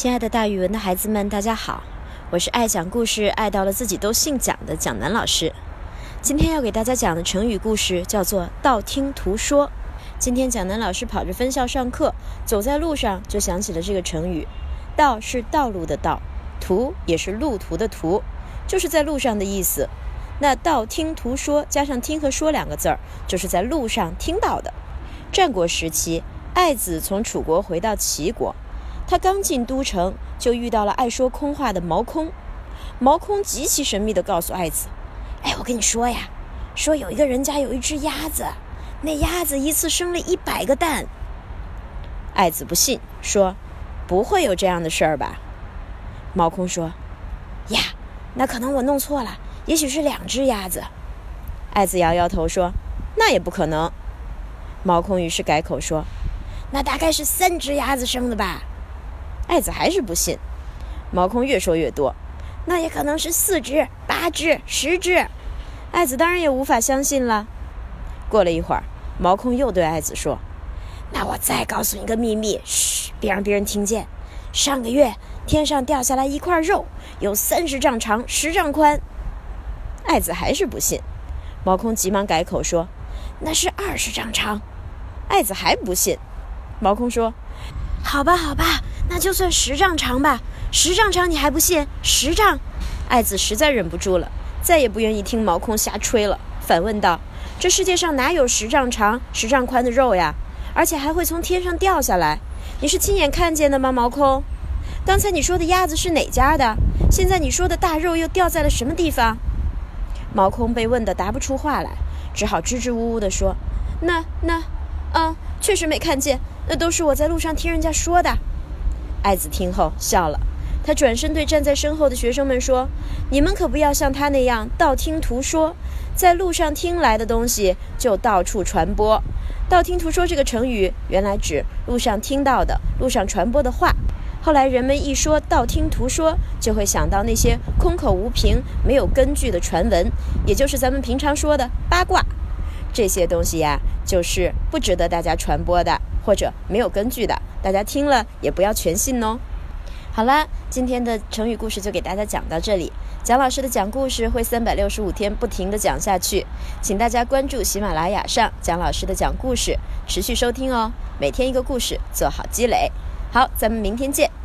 亲爱的，大语文的孩子们，大家好！我是爱讲故事、爱到了自己都姓蒋的蒋楠老师。今天要给大家讲的成语故事叫做“道听途说”。今天蒋楠老师跑着分校上课，走在路上就想起了这个成语。道是道路的道，途也是路途的途，就是在路上的意思。那道听途说加上听和说两个字儿，就是在路上听到的。战国时期，爱子从楚国回到齐国。他刚进都城，就遇到了爱说空话的毛空。毛空极其神秘地告诉爱子：“哎，我跟你说呀，说有一个人家有一只鸭子，那鸭子一次生了一百个蛋。”爱子不信，说：“不会有这样的事儿吧？”毛空说：“呀，那可能我弄错了，也许是两只鸭子。”爱子摇摇头说：“那也不可能。”毛空于是改口说：“那大概是三只鸭子生的吧。”爱子还是不信，毛空越说越多，那也可能是四只、八只、十只。爱子当然也无法相信了。过了一会儿，毛空又对爱子说：“那我再告诉你个秘密，嘘，别让别人听见。上个月天上掉下来一块肉，有三十丈长，十丈宽。”爱子还是不信，毛空急忙改口说：“那是二十丈长。”爱子还不信，毛空说：“好吧，好吧。”那就算十丈长吧，十丈长你还不信？十丈，爱子实在忍不住了，再也不愿意听毛空瞎吹了，反问道：“这世界上哪有十丈长、十丈宽的肉呀？而且还会从天上掉下来？你是亲眼看见的吗？”毛空，刚才你说的鸭子是哪家的？现在你说的大肉又掉在了什么地方？毛空被问得答不出话来，只好支支吾吾地说：“那那，嗯，确实没看见，那都是我在路上听人家说的。”爱子听后笑了，他转身对站在身后的学生们说：“你们可不要像他那样道听途说，在路上听来的东西就到处传播。道听途说这个成语原来指路上听到的、路上传播的话。后来人们一说道听途说，就会想到那些空口无凭、没有根据的传闻，也就是咱们平常说的八卦。这些东西呀，就是不值得大家传播的，或者没有根据的。”大家听了也不要全信哦。好啦，今天的成语故事就给大家讲到这里。蒋老师的讲故事会三百六十五天不停的讲下去，请大家关注喜马拉雅上蒋老师的讲故事，持续收听哦。每天一个故事，做好积累。好，咱们明天见。